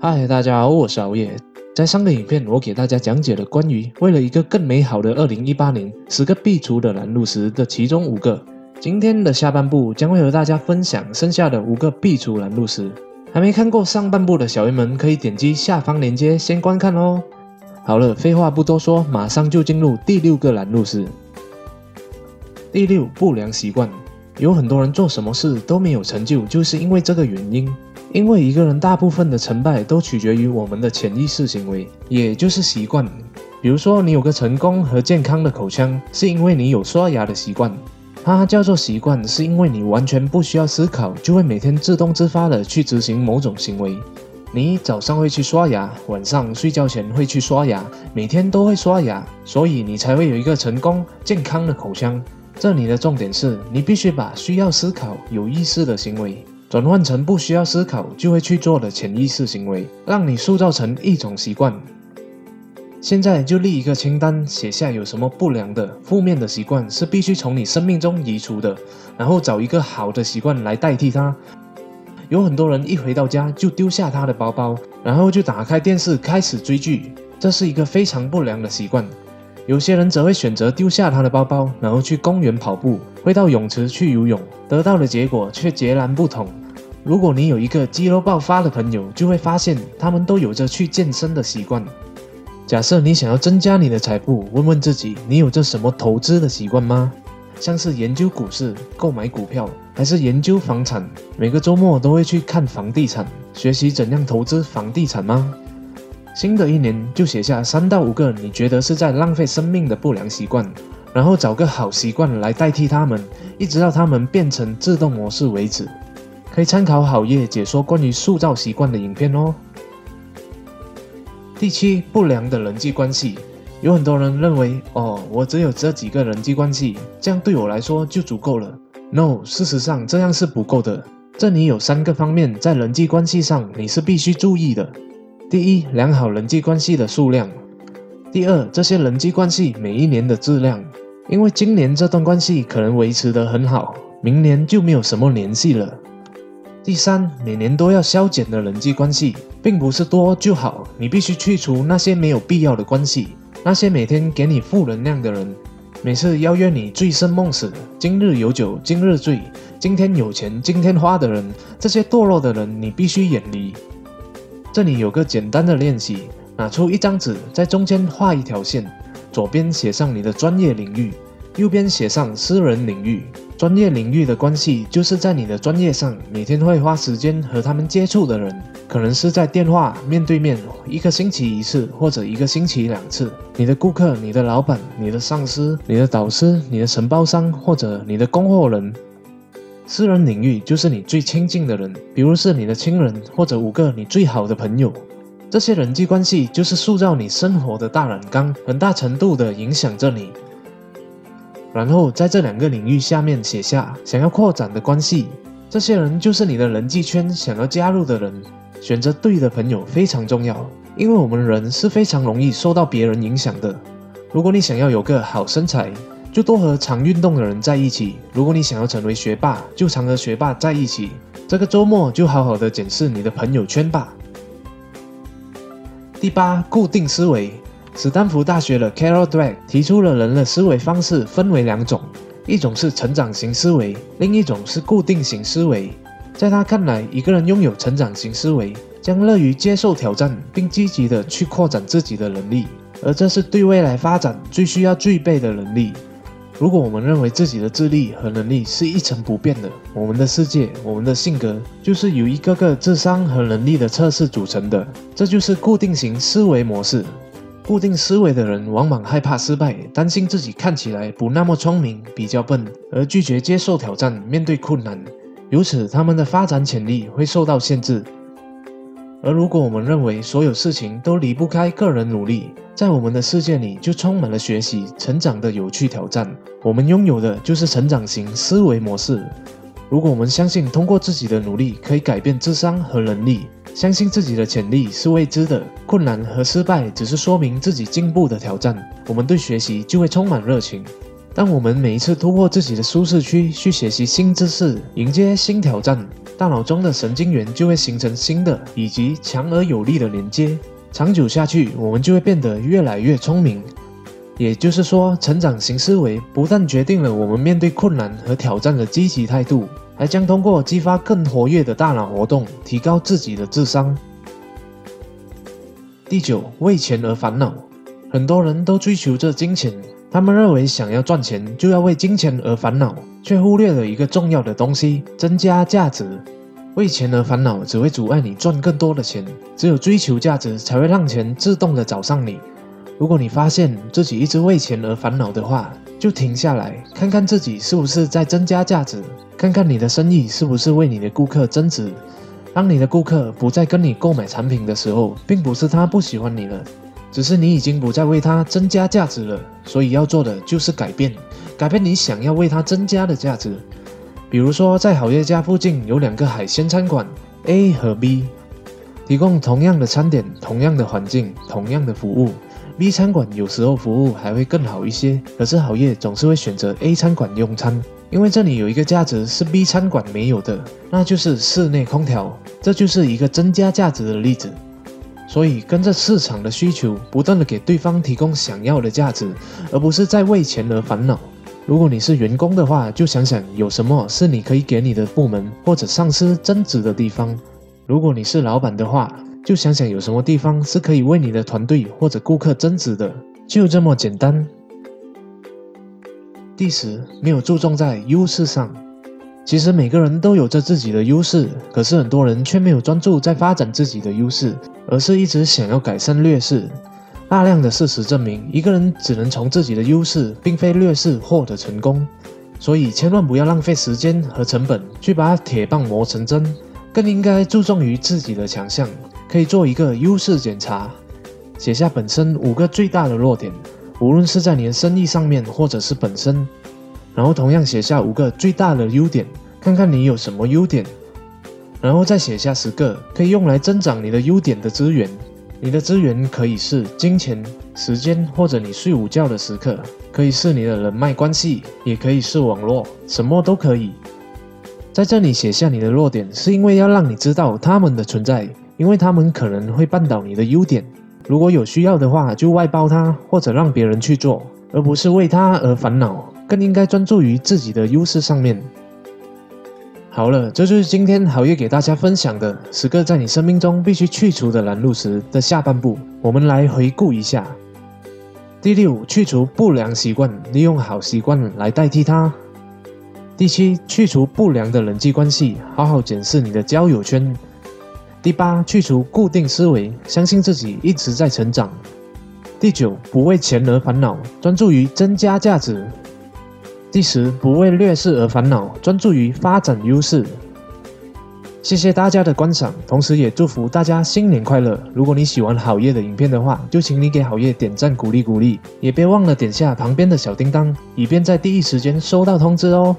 嗨，大家好，我是熬夜。在上个影片，我给大家讲解了关于为了一个更美好的2018年，十个必除的拦路石的其中五个。今天的下半部将会和大家分享剩下的五个必除拦路石。还没看过上半部的小鱼们，可以点击下方链接先观看哦。好了，废话不多说，马上就进入第六个拦路石。第六，不良习惯。有很多人做什么事都没有成就，就是因为这个原因。因为一个人大部分的成败都取决于我们的潜意识行为，也就是习惯。比如说，你有个成功和健康的口腔，是因为你有刷牙的习惯。它叫做习惯，是因为你完全不需要思考，就会每天自动自发的去执行某种行为。你早上会去刷牙，晚上睡觉前会去刷牙，每天都会刷牙，所以你才会有一个成功健康的口腔。这里的重点是你必须把需要思考、有意识的行为。转换成不需要思考就会去做的潜意识行为，让你塑造成一种习惯。现在就立一个清单，写下有什么不良的、负面的习惯是必须从你生命中移除的，然后找一个好的习惯来代替它。有很多人一回到家就丢下他的包包，然后就打开电视开始追剧，这是一个非常不良的习惯。有些人则会选择丢下他的包包，然后去公园跑步，会到泳池去游泳，得到的结果却截然不同。如果你有一个肌肉爆发的朋友，就会发现他们都有着去健身的习惯。假设你想要增加你的财富，问问自己，你有着什么投资的习惯吗？像是研究股市、购买股票，还是研究房产？每个周末都会去看房地产，学习怎样投资房地产吗？新的一年就写下三到五个你觉得是在浪费生命的不良习惯，然后找个好习惯来代替他们，一直到他们变成自动模式为止。可以参考好业解说关于塑造习惯的影片哦。第七，不良的人际关系，有很多人认为，哦，我只有这几个人际关系，这样对我来说就足够了。No，事实上这样是不够的。这里有三个方面在人际关系上你是必须注意的。第一，良好人际关系的数量；第二，这些人际关系每一年的质量，因为今年这段关系可能维持得很好，明年就没有什么联系了。第三，每年都要消减的人际关系，并不是多就好，你必须去除那些没有必要的关系，那些每天给你负能量的人，每次邀约你醉生梦死，今日有酒今日醉，今天有钱今天花的人，这些堕落的人，你必须远离。这里有个简单的练习，拿出一张纸，在中间画一条线，左边写上你的专业领域，右边写上私人领域。专业领域的关系，就是在你的专业上每天会花时间和他们接触的人，可能是在电话面对面，一个星期一次或者一个星期两次。你的顾客、你的老板、你的上司、你的导师、你的承包商或者你的供货人。私人领域就是你最亲近的人，比如是你的亲人或者五个你最好的朋友。这些人际关系就是塑造你生活的大染缸，很大程度的影响着你。然后在这两个领域下面写下想要扩展的关系，这些人就是你的人际圈想要加入的人。选择对的朋友非常重要，因为我们人是非常容易受到别人影响的。如果你想要有个好身材，就多和常运动的人在一起；如果你想要成为学霸，就常和学霸在一起。这个周末就好好的检视你的朋友圈吧。第八，固定思维。斯坦福大学的 Carol Dweck 提出了人的思维方式分为两种，一种是成长型思维，另一种是固定型思维。在他看来，一个人拥有成长型思维，将乐于接受挑战，并积极的去扩展自己的能力，而这是对未来发展最需要具备的能力。如果我们认为自己的智力和能力是一成不变的，我们的世界、我们的性格就是由一个个智商和能力的测试组成的，这就是固定型思维模式。固定思维的人往往害怕失败，担心自己看起来不那么聪明，比较笨，而拒绝接受挑战，面对困难，由此他们的发展潜力会受到限制。而如果我们认为所有事情都离不开个人努力，在我们的世界里就充满了学习、成长的有趣挑战，我们拥有的就是成长型思维模式。如果我们相信通过自己的努力可以改变智商和能力，相信自己的潜力是未知的，困难和失败只是说明自己进步的挑战，我们对学习就会充满热情。当我们每一次突破自己的舒适区，去学习新知识，迎接新挑战，大脑中的神经元就会形成新的以及强而有力的连接。长久下去，我们就会变得越来越聪明。也就是说，成长型思维不但决定了我们面对困难和挑战的积极态度，还将通过激发更活跃的大脑活动，提高自己的智商。第九，为钱而烦恼。很多人都追求着金钱。他们认为想要赚钱就要为金钱而烦恼，却忽略了一个重要的东西：增加价值。为钱而烦恼只会阻碍你赚更多的钱。只有追求价值，才会让钱自动的找上你。如果你发现自己一直为钱而烦恼的话，就停下来看看自己是不是在增加价值，看看你的生意是不是为你的顾客增值。当你的顾客不再跟你购买产品的时候，并不是他不喜欢你了。只是你已经不再为他增加价值了，所以要做的就是改变，改变你想要为他增加的价值。比如说，在好业家附近有两个海鲜餐馆 A 和 B，提供同样的餐点、同样的环境、同样的服务。B 餐馆有时候服务还会更好一些，可是好业总是会选择 A 餐馆用餐，因为这里有一个价值是 B 餐馆没有的，那就是室内空调。这就是一个增加价值的例子。所以，跟着市场的需求，不断的给对方提供想要的价值，而不是在为钱而烦恼。如果你是员工的话，就想想有什么是你可以给你的部门或者上司增值的地方；如果你是老板的话，就想想有什么地方是可以为你的团队或者顾客增值的。就这么简单。第十，没有注重在优势上。其实每个人都有着自己的优势，可是很多人却没有专注在发展自己的优势，而是一直想要改善劣势。大量的事实证明，一个人只能从自己的优势，并非劣势获得成功。所以千万不要浪费时间和成本去把铁棒磨成针，更应该注重于自己的强项。可以做一个优势检查，写下本身五个最大的弱点，无论是在你的生意上面，或者是本身。然后同样写下五个最大的优点，看看你有什么优点，然后再写下十个可以用来增长你的优点的资源。你的资源可以是金钱、时间，或者你睡午觉的时刻，可以是你的人脉关系，也可以是网络，什么都可以。在这里写下你的弱点，是因为要让你知道他们的存在，因为他们可能会绊倒你的优点。如果有需要的话，就外包它，或者让别人去做，而不是为他而烦恼。更应该专注于自己的优势上面。好了，这就是今天好业给大家分享的十个在你生命中必须去除的拦路石的下半部。我们来回顾一下：第六，去除不良习惯，利用好习惯来代替它；第七，去除不良的人际关系，好好检视你的交友圈；第八，去除固定思维，相信自己一直在成长；第九，不为钱而烦恼，专注于增加价值。第十，不为劣势而烦恼，专注于发展优势。谢谢大家的观赏，同时也祝福大家新年快乐。如果你喜欢好业的影片的话，就请你给好业点赞鼓励鼓励，也别忘了点下旁边的小叮当，以便在第一时间收到通知哦。